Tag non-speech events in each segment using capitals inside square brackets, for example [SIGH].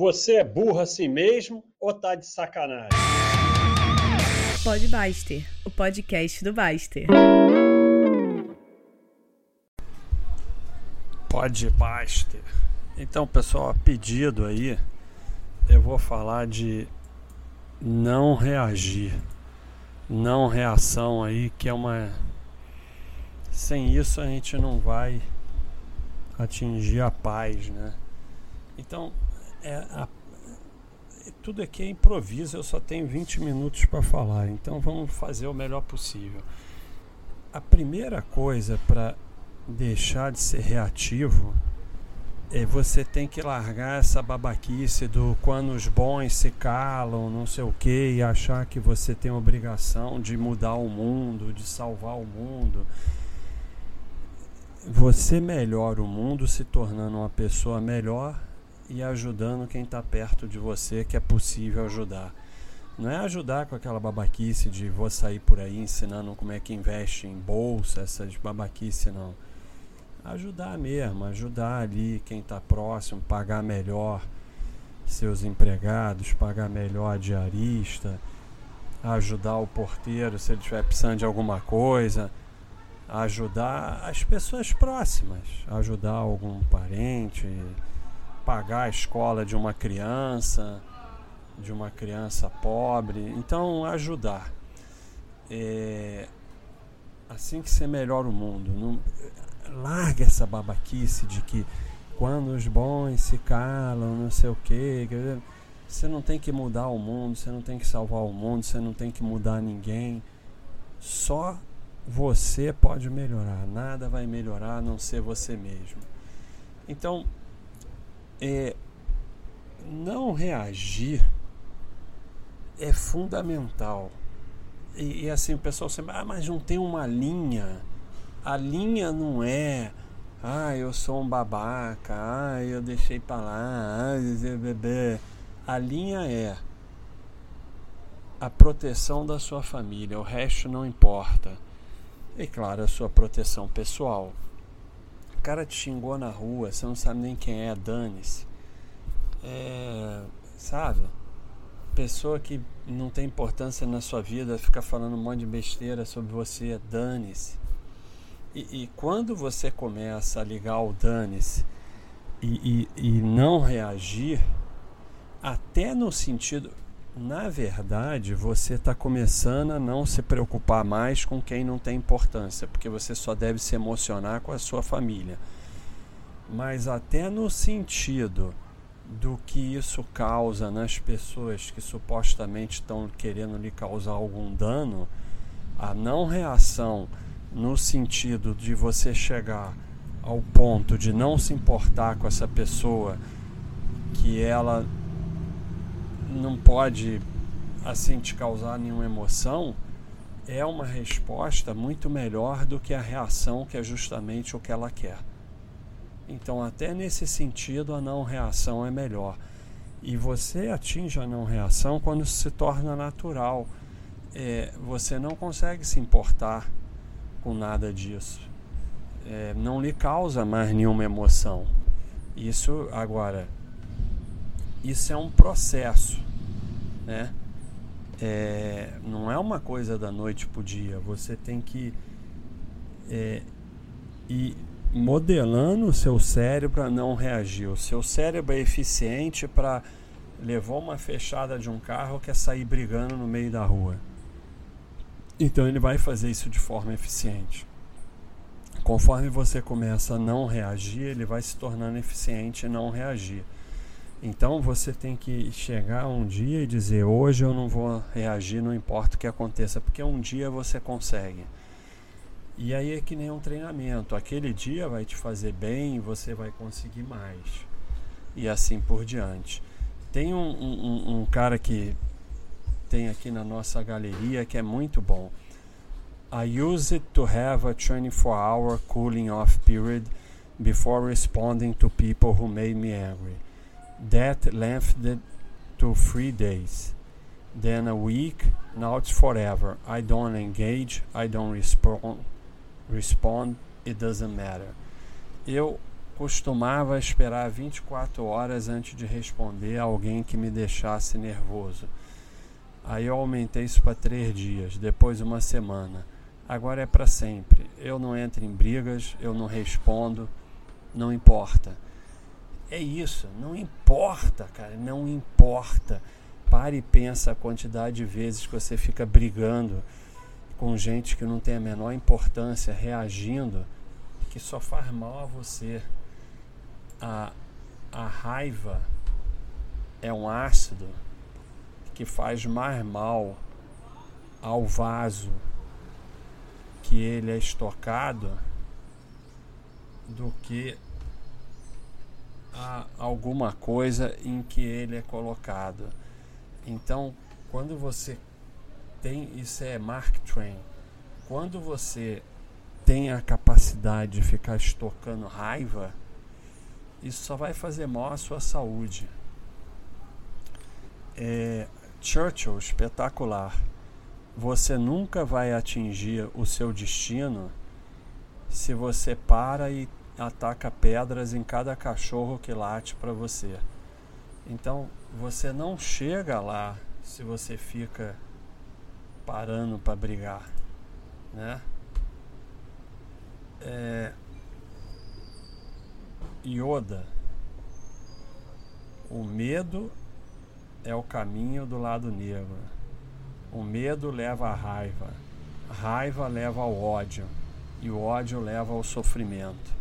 Você é burro assim mesmo ou tá de sacanagem? Pode Baster, o podcast do Baster. Pode Baster. Então, pessoal, a pedido aí, eu vou falar de não reagir. Não reação aí, que é uma. Sem isso a gente não vai atingir a paz, né? Então, é a, tudo aqui é improviso, eu só tenho 20 minutos para falar, então vamos fazer o melhor possível. A primeira coisa para deixar de ser reativo é você tem que largar essa babaquice do quando os bons se calam, não sei o que, e achar que você tem obrigação de mudar o mundo, de salvar o mundo. Você melhora o mundo se tornando uma pessoa melhor e ajudando quem está perto de você que é possível ajudar. Não é ajudar com aquela babaquice de vou sair por aí ensinando como é que investe em bolsa, essas babaquice não. Ajudar mesmo, ajudar ali quem está próximo, pagar melhor seus empregados, pagar melhor a diarista, ajudar o porteiro se ele estiver precisando de alguma coisa, ajudar as pessoas próximas, ajudar algum parente, pagar a escola de uma criança, de uma criança pobre. Então, ajudar. É, assim que você melhora o mundo. Não, larga essa babaquice de que quando os bons se calam, não sei o quê. Você não tem que mudar o mundo, você não tem que salvar o mundo, você não tem que mudar ninguém. Só você pode melhorar. Nada vai melhorar a não ser você mesmo. Então, é, não reagir é fundamental. E, e, assim, o pessoal sempre, ah, mas não tem uma linha. A linha não é, ah, eu sou um babaca, ah, eu deixei pra lá, ah, bebê. A linha é a proteção da sua família, o resto não importa. E claro, a sua proteção pessoal. Cara te xingou na rua, você não sabe nem quem é, dane-se. É, sabe? Pessoa que não tem importância na sua vida fica falando um monte de besteira sobre você, dane-se. E, e, quando você começa a ligar o dane-se e, e, e não reagir, até no sentido na verdade, você está começando a não se preocupar mais com quem não tem importância, porque você só deve se emocionar com a sua família. Mas até no sentido do que isso causa nas pessoas que supostamente estão querendo lhe causar algum dano, a não reação no sentido de você chegar ao ponto de não se importar com essa pessoa que ela não pode assim te causar nenhuma emoção, é uma resposta muito melhor do que a reação que é justamente o que ela quer. Então, até nesse sentido, a não reação é melhor. E você atinge a não reação quando se torna natural. É, você não consegue se importar com nada disso. É, não lhe causa mais nenhuma emoção. Isso, agora, isso é um processo, né? É, não é uma coisa da noite para o dia. Você tem que é, ir modelando o seu cérebro a não reagir. O seu cérebro é eficiente para levar uma fechada de um carro que é sair brigando no meio da rua. Então ele vai fazer isso de forma eficiente. Conforme você começa a não reagir, ele vai se tornando eficiente e não reagir. Então você tem que chegar um dia e dizer: hoje eu não vou reagir, não importa o que aconteça, porque um dia você consegue. E aí é que nem um treinamento: aquele dia vai te fazer bem e você vai conseguir mais. E assim por diante. Tem um, um, um cara que tem aqui na nossa galeria que é muito bom. I use it to have a 24 hour cooling off period before responding to people who made me angry. That lengthened to three days, then a week, now it's forever. I don't engage, I don't respond, respond, it doesn't matter. Eu costumava esperar 24 horas antes de responder a alguém que me deixasse nervoso. Aí eu aumentei isso para três dias, depois uma semana. Agora é para sempre. Eu não entro em brigas, eu não respondo, não importa. É isso, não importa, cara, não importa. Pare e pensa a quantidade de vezes que você fica brigando com gente que não tem a menor importância, reagindo, que só faz mal a você. A, a raiva é um ácido que faz mais mal ao vaso que ele é estocado do que a alguma coisa em que ele é colocado. Então, quando você tem isso é Mark Twain. Quando você tem a capacidade de ficar estocando raiva, isso só vai fazer mal à sua saúde. É, Churchill, espetacular. Você nunca vai atingir o seu destino se você para e ataca pedras em cada cachorro que late para você. Então, você não chega lá se você fica parando para brigar, né? É, Yoda, o medo é o caminho do lado negro. O medo leva à raiva, a raiva leva ao ódio e o ódio leva ao sofrimento.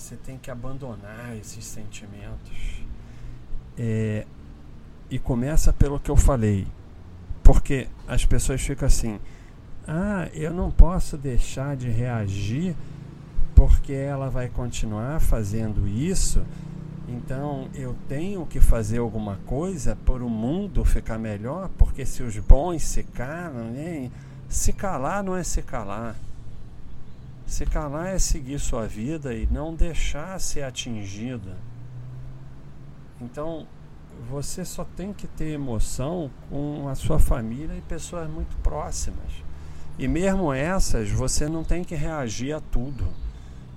Você tem que abandonar esses sentimentos. É, e começa pelo que eu falei, porque as pessoas ficam assim: ah, eu não posso deixar de reagir porque ela vai continuar fazendo isso então eu tenho que fazer alguma coisa para o mundo ficar melhor, porque se os bons se calam, se calar não é se calar. Se calar é seguir sua vida e não deixar ser atingida. Então você só tem que ter emoção com a sua família e pessoas muito próximas. E mesmo essas, você não tem que reagir a tudo.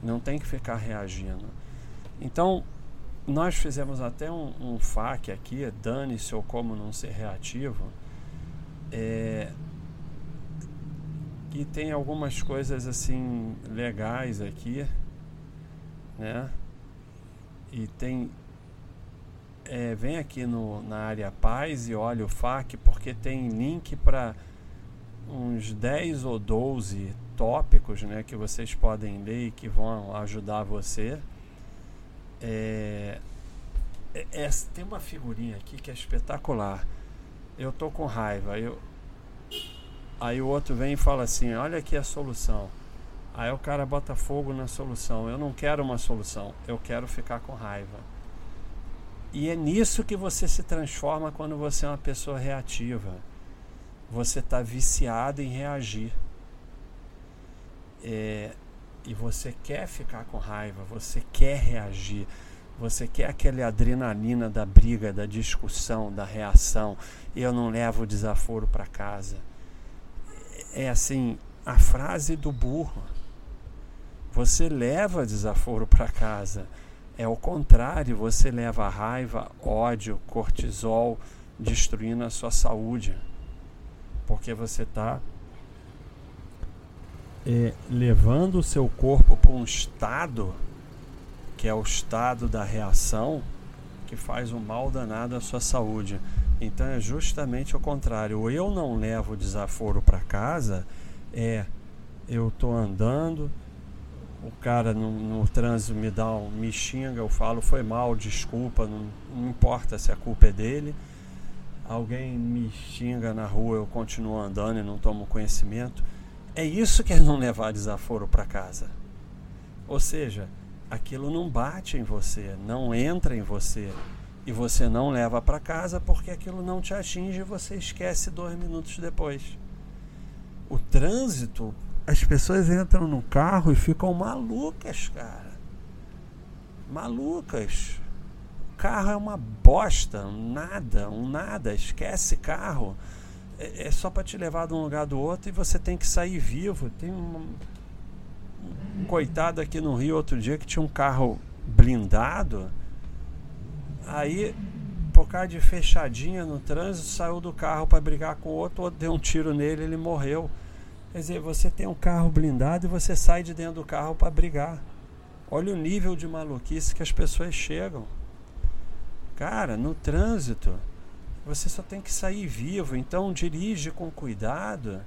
Não tem que ficar reagindo. Então, nós fizemos até um, um FAQ aqui, dane-se ou como não ser reativo. É, e tem algumas coisas assim legais aqui, né? E tem. É, vem aqui no, na área paz e olha o FAQ, porque tem link para uns 10 ou 12 tópicos né, que vocês podem ler e que vão ajudar você. É, é, é, tem uma figurinha aqui que é espetacular. Eu tô com raiva. Eu, aí o outro vem e fala assim: Olha aqui a solução. Aí o cara bota fogo na solução. Eu não quero uma solução. Eu quero ficar com raiva. E é nisso que você se transforma quando você é uma pessoa reativa. Você está viciado em reagir. É, e você quer ficar com raiva, você quer reagir, você quer aquela adrenalina da briga, da discussão, da reação. Eu não levo o desaforo para casa. É assim, a frase do burro. Você leva desaforo para casa. É o contrário, você leva raiva, ódio, cortisol, destruindo a sua saúde. Porque você está é, levando o seu corpo para um estado que é o estado da reação que faz um mal danado à sua saúde. Então é justamente o contrário. O eu não levo desaforo para casa é eu estou andando, o cara no, no, trânsito me dá um, me xinga, eu falo foi mal, desculpa, não, não importa se a culpa é dele. Alguém me xinga na rua, eu continuo andando e não tomo conhecimento é isso que é não levar desaforo para casa. Ou seja, aquilo não bate em você, não entra em você e você não leva para casa porque aquilo não te atinge e você esquece dois minutos depois. O trânsito, as pessoas entram no carro e ficam malucas, cara. Malucas. O carro é uma bosta, um nada, um nada. Esquece carro é, é só para te levar de um lugar do outro e você tem que sair vivo. Tem um, um coitado aqui no Rio outro dia que tinha um carro blindado, aí por causa de fechadinha no trânsito, saiu do carro para brigar com o outro, outro deu um tiro nele, ele morreu. Quer dizer, você tem um carro blindado e você sai de dentro do carro para brigar. Olha o nível de maluquice que as pessoas chegam. Cara, no trânsito, você só tem que sair vivo, então dirige com cuidado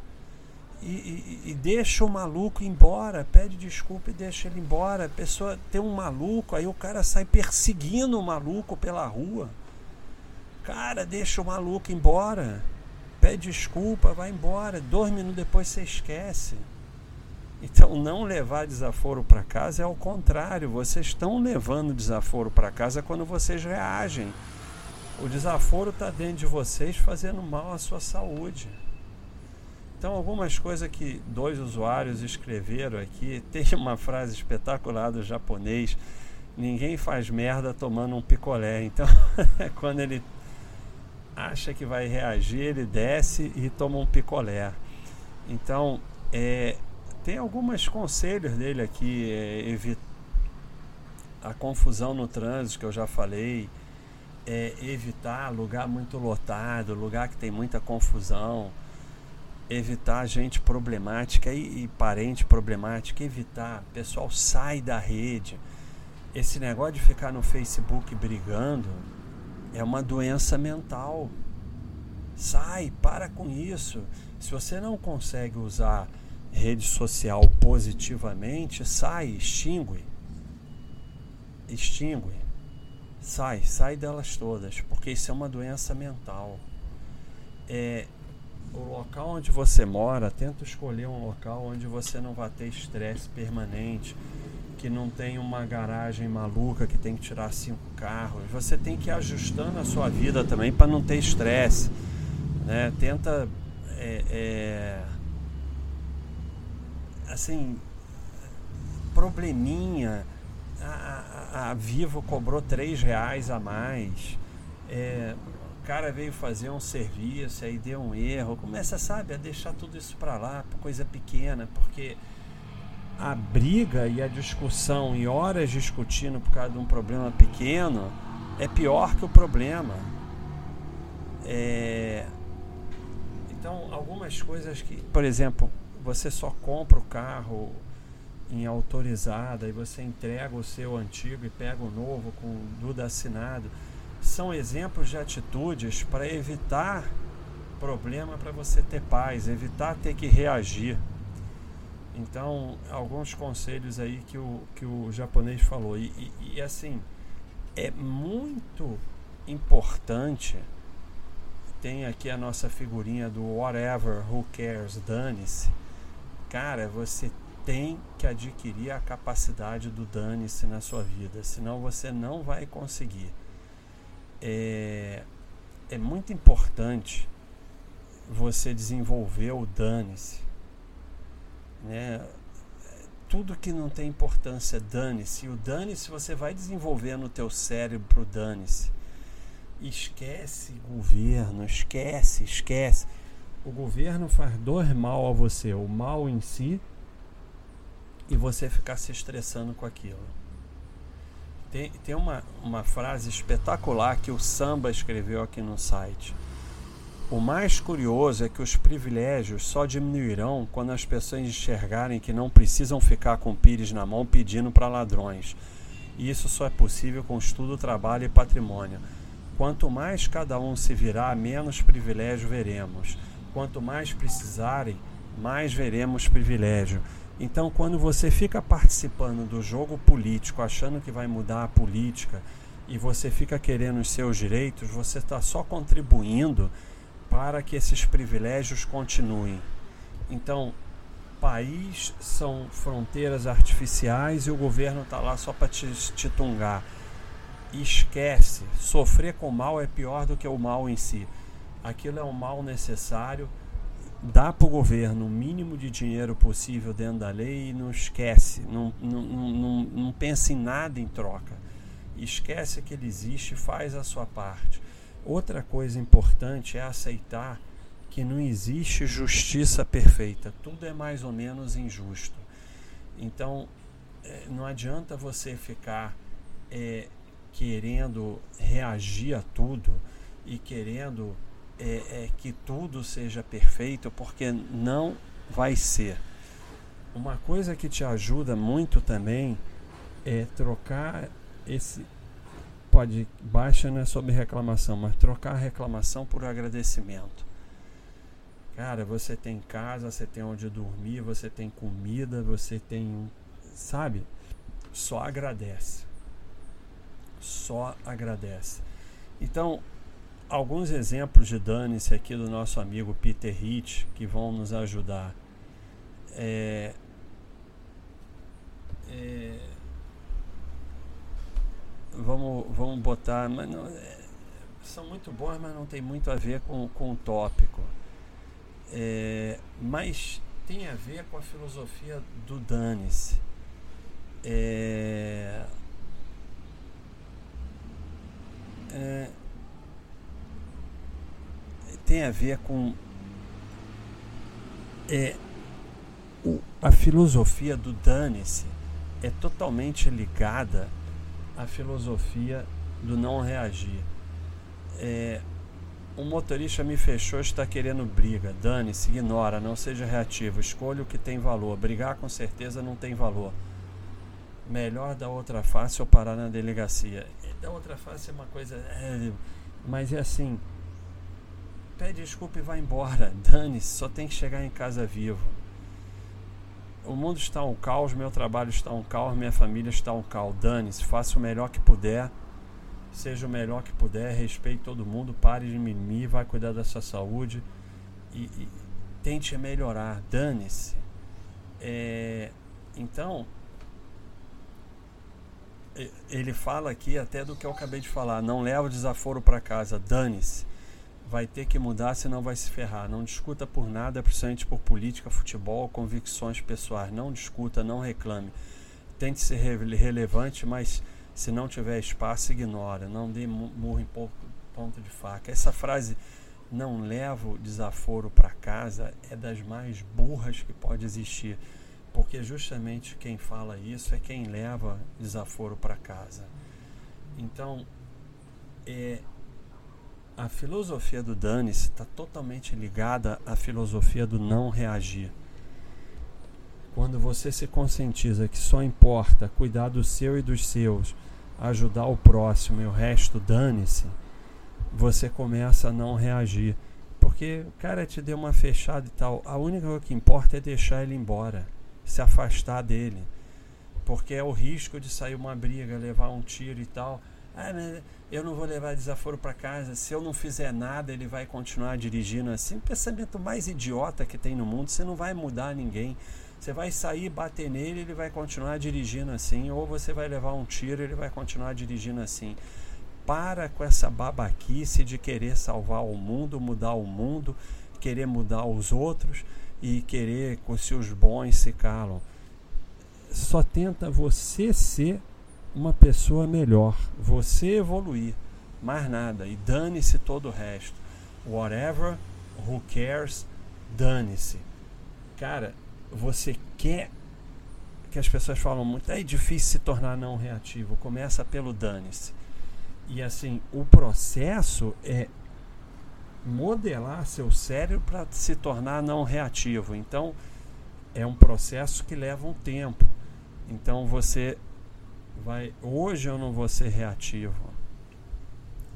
e, e, deixa o maluco embora, pede desculpa e deixa ele embora. A pessoa tem um maluco, aí o cara sai perseguindo o maluco pela rua. Cara, deixa o maluco embora. Pede desculpa, vai embora. Dois minutos depois você esquece. Então, não levar desaforo para casa é ao contrário. Vocês estão levando desaforo para casa quando vocês reagem. O desaforo está dentro de vocês fazendo mal à sua saúde. Então, algumas coisas que dois usuários escreveram aqui. [LAUGHS] Tem uma frase espetacular do japonês: ninguém faz merda tomando um picolé. Então, [LAUGHS] quando ele acha que vai reagir, ele desce e toma um picolé. Então, é, tem alguns conselhos dele aqui, é, evitar a confusão no trânsito que eu já falei, é, evitar lugar muito lotado, lugar que tem muita confusão, evitar gente problemática e, e parente problemática, evitar, pessoal sai da rede. Esse negócio de ficar no Facebook brigando, é uma doença mental. Sai, para com isso. Se você não consegue usar rede social positivamente, sai, extingue. Extingue. Sai, sai delas todas, porque isso é uma doença mental. É, o local onde você mora, tenta escolher um local onde você não vai ter estresse permanente que não tem uma garagem maluca que tem que tirar cinco carros. Você tem que ir ajustando a sua vida também para não ter estresse. Né? Tenta. É, é, assim. Probleminha. A, a, a, Vivo cobrou três reais a mais. É, cara veio fazer um serviço, aí deu um erro. Começa, sabe, a deixar tudo isso para lá, coisa pequena, porque a briga e a discussão e horas discutindo por causa de um problema pequeno é pior que o problema. É... Então, algumas coisas que, por exemplo, você só compra o carro em autorizada e você entrega o seu antigo e pega o novo com Duda assinado, são exemplos de atitudes para evitar problema para você ter paz, evitar ter que reagir. Então, alguns conselhos aí que o, que o japonês falou. E, e, e assim, é muito importante. Tem aqui a nossa figurinha do whatever, who cares, dane-se. Cara, você tem que adquirir a capacidade do dane-se na sua vida, senão você não vai conseguir. É, é muito importante você desenvolver o dane-se né? Tudo que não tem importância, dane-se. O dane-se você vai desenvolver no teu cérebro, dane-se. Esquece governo, esquece, esquece. O governo faz dois mal a você, o mal em si e você ficar se estressando com aquilo. Tem, tem uma, uma frase espetacular que o Samba escreveu aqui no site. O mais curioso é que os privilégios só diminuirão quando as pessoas enxergarem que não precisam ficar com pires na mão pedindo para ladrões. E isso só é possível com estudo, trabalho e patrimônio. Quanto mais cada um se virar, menos privilégio veremos. Quanto mais precisarem, mais veremos privilégio. Então, quando você fica participando do jogo político, achando que vai mudar a política, e você fica querendo os seus direitos, você está só contribuindo para que esses privilégios continuem. Então, país são fronteiras artificiais e o governo está lá só para te, te tungar. Esquece, sofrer com mal é pior do que o mal em si. Aquilo é um mal necessário. Dá para o governo o mínimo de dinheiro possível dentro da lei e não esquece, não, não, não, não pensa em nada em troca. Esquece que ele existe e faz a sua parte. Outra coisa importante é aceitar que não existe justiça perfeita, tudo é mais ou menos injusto. Então, é, não adianta você ficar é, querendo reagir a tudo e querendo é, é, que tudo seja perfeito, porque não vai ser. Uma coisa que te ajuda muito também é trocar esse. Pode, baixa não é sobre reclamação, mas trocar reclamação por agradecimento. Cara, você tem casa, você tem onde dormir, você tem comida, você tem. Sabe? Só agradece. Só agradece. Então, alguns exemplos de dane-se aqui do nosso amigo Peter Hitch que vão nos ajudar. É, é, vamos, vamos botar, mas não, é, são muito bons, mas não tem muito a ver com, com o tópico. É, mas tem a ver com a filosofia do dane-se. É, é, tem a ver com é, o, a filosofia do dane-se é totalmente ligada à filosofia do não reagir. É, motorista me fechou, está querendo briga. Dane-se, ignora, não seja reativo. Escolha o que tem valor. Brigar com certeza não tem valor. Melhor da outra face ou parar na delegacia. Da outra face é uma coisa. É, mas é assim. Pede desculpa e vai embora. [LAUGHS] Dane-se, só tem que chegar em casa vivo o mundo está um caos, meu trabalho está um caos, minha família está um caos. Dane-se, faça o melhor que puder, seja o melhor que puder, respeite todo mundo, pare de mimimi, vai cuidar da sua saúde e, e tente melhorar. Dane-se. É, então, ele fala aqui até do que eu acabei de falar: não leva o desaforo para casa, dane-se vai ter que mudar, senão vai se ferrar. Não discuta por nada, principalmente por política, futebol, convicções pessoais. Não discuta, não reclame. Tente ser relevante, mas se não tiver espaço, ignora. Não dê murro em ponto de faca. Essa frase, não levo desaforo para casa, é das mais burras que pode existir. Porque justamente quem fala isso é quem leva desaforo para casa. Então, é, a filosofia do dane-se está totalmente ligada à filosofia do não reagir. Quando você se conscientiza que só importa cuidar do seu e dos seus, ajudar o próximo e o resto dane-se, você começa a não reagir. Porque o cara te deu uma fechada e tal. A única coisa que importa é deixar ele embora, se afastar dele. Porque é o risco de sair uma briga, levar um tiro e tal. Ah, eu não vou levar desaforo para casa, se eu não fizer nada, ele vai continuar dirigindo assim. O pensamento mais idiota que tem no mundo, você não vai mudar ninguém. Você vai sair, bater nele, ele vai continuar dirigindo assim, ou você vai levar um tiro, ele vai continuar dirigindo assim. Para com essa babaquice de querer salvar o mundo, mudar o mundo, querer mudar os outros e querer que os bons se calam. Só tenta você ser uma pessoa melhor, você evoluir, mais nada, e dane-se todo o resto. Whatever, who cares, dane-se. Cara, você quer que as pessoas falam muito, é difícil se tornar não reativo, começa pelo dane-se. E assim, o processo é modelar seu cérebro para se tornar não reativo. Então, é um processo que leva um tempo. Então, você vai. Hoje eu não vou ser reativo.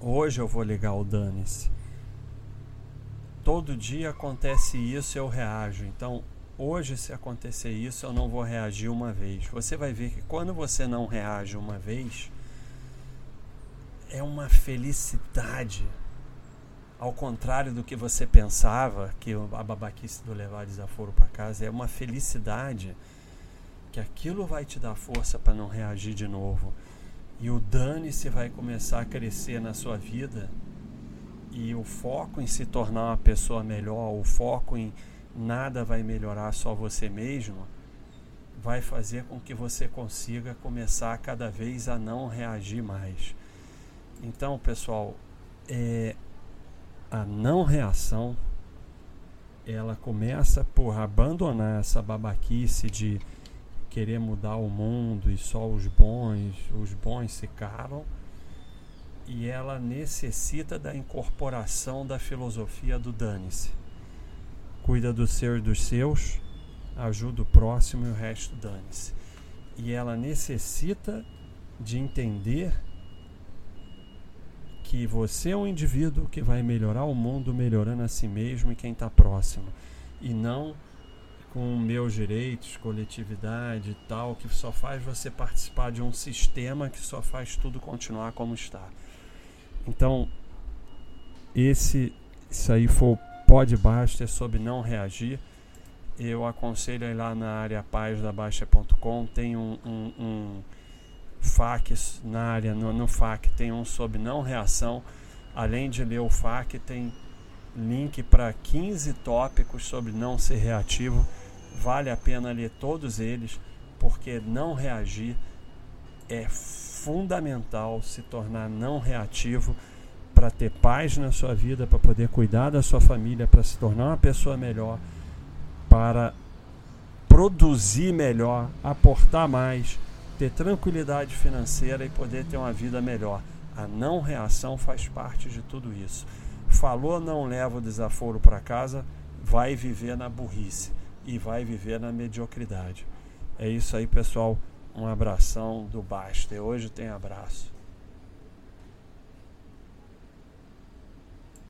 Hoje eu vou ligar o dane-se. Todo dia acontece isso, eu reajo. Então, hoje, se acontecer isso, eu não vou reagir uma vez. Você vai ver que quando você não reage uma vez, é uma felicidade. Ao contrário do que você pensava, que a babaquice do levar desaforo para casa é uma felicidade que aquilo vai te dar força para não reagir de novo. E o dane-se vai começar a crescer na sua vida. E o foco em se tornar uma pessoa melhor, o foco em nada vai melhorar, só você mesmo, vai fazer com que você consiga começar cada vez a não reagir mais. Então, pessoal, é, a não reação ela começa por abandonar essa babaquice de querer mudar o mundo e só os bons, os bons se calam. E ela necessita da incorporação da filosofia do dane-se. Cuida do seu e dos seus, ajuda o próximo e o resto dane-se. E ela necessita de entender que você é um indivíduo que vai melhorar o mundo melhorando a si mesmo e quem está próximo. E não com meus direitos, coletividade e tal, que só faz você participar de um sistema que só faz tudo continuar como está. Então, esse isso aí foi o pode Baster sobre não reagir. Eu aconselho aí lá na área paz da Baixa.com, tem um, um, um FAQ na área, no, no FAQ tem um sobre não reação. Além de ler o FAQ, tem link para 15 tópicos sobre não ser reativo Vale a pena ler todos eles, porque não reagir é fundamental se tornar não reativo para ter paz na sua vida, para poder cuidar da sua família, para se tornar uma pessoa melhor, para produzir melhor, aportar mais, ter tranquilidade financeira e poder ter uma vida melhor. A não reação faz parte de tudo isso. Falou, não leva o desaforo para casa, vai viver na burrice e vai viver na mediocridade. É isso aí, pessoal. Um abração do Baster. Hoje tem abraço.